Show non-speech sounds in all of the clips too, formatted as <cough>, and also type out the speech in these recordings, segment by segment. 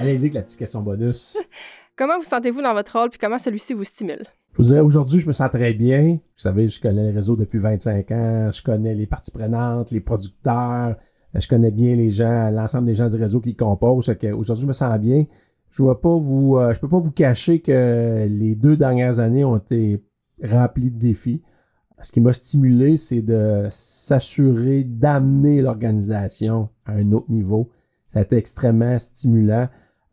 Allez-y avec la petite question bonus. <laughs> comment vous sentez-vous dans votre rôle, puis comment celui-ci vous stimule? Je vous dirais, aujourd'hui, je me sens très bien. Vous savez, je connais le réseau depuis 25 ans. Je connais les parties prenantes, les producteurs. Je connais bien les gens, l'ensemble des gens du réseau qui composent. Aujourd'hui, je me sens bien. Je pas vous, euh, je peux pas vous cacher que les deux dernières années ont été remplies de défis. Ce qui m'a stimulé, c'est de s'assurer d'amener l'organisation à un autre niveau. Ça a été extrêmement stimulant.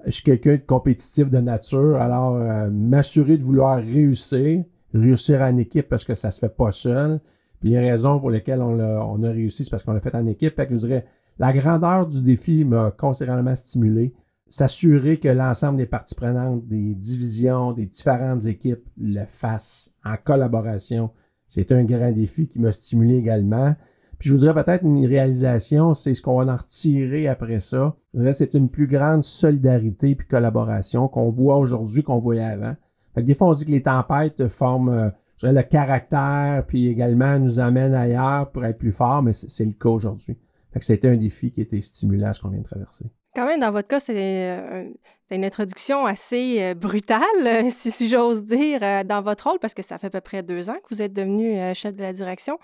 Je suis quelqu'un de compétitif de nature, alors euh, m'assurer de vouloir réussir, réussir en équipe parce que ça se fait pas seul. Puis les raisons pour lesquelles on a, on a réussi, c'est parce qu'on l'a fait en équipe. Fait que je dirais, la grandeur du défi m'a considérablement stimulé. S'assurer que l'ensemble des parties prenantes, des divisions, des différentes équipes le fassent en collaboration, c'est un grand défi qui m'a stimulé également. Puis je vous dirais peut-être une réalisation, c'est ce qu'on va en retirer après ça. C'est une plus grande solidarité puis collaboration qu'on voit aujourd'hui qu'on voyait avant. Fait que des fois, on dit que les tempêtes forment euh, je dirais, le caractère, puis également nous amènent ailleurs pour être plus fort, mais c'est le cas aujourd'hui. Fait que c'était un défi qui était stimulant, ce qu'on vient de traverser. Quand même, dans votre cas, c'est euh, une introduction assez euh, brutale, <laughs> si, j'ose dire, dans votre rôle, parce que ça fait à peu près deux ans que vous êtes devenu chef de la direction.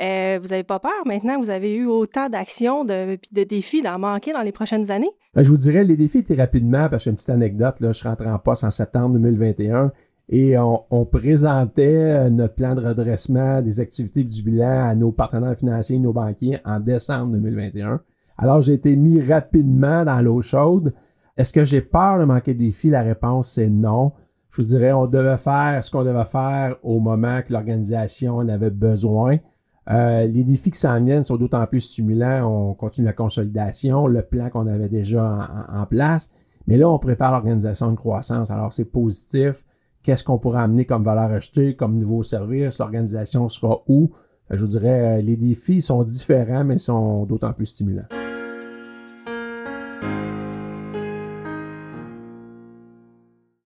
Euh, vous n'avez pas peur maintenant? Vous avez eu autant d'actions, de, de défis d'en manquer dans les prochaines années? Ben, je vous dirais, les défis étaient rapidement, parce que une petite anecdote, là, je suis rentré en poste en septembre 2021 et on, présentait euh, notre plan de redressement des activités du bilan à nos partenaires financiers, nos banquiers en décembre 2021. Alors, j'ai été mis rapidement dans l'eau chaude. Est-ce que j'ai peur de manquer des défis? La réponse, c'est non. Je vous dirais, on devait faire ce qu'on devait faire au moment que l'organisation en avait besoin. Euh, les défis qui s'en viennent sont d'autant plus stimulants. On continue la consolidation, le plan qu'on avait déjà en, place. Mais là, on prépare l'organisation de croissance. Alors, c'est positif. Qu'est-ce qu'on pourra amener comme valeur ajoutée, comme nouveau service? L'organisation sera où? Je vous dirais, euh, les défis sont différents, mais sont d'autant plus stimulants.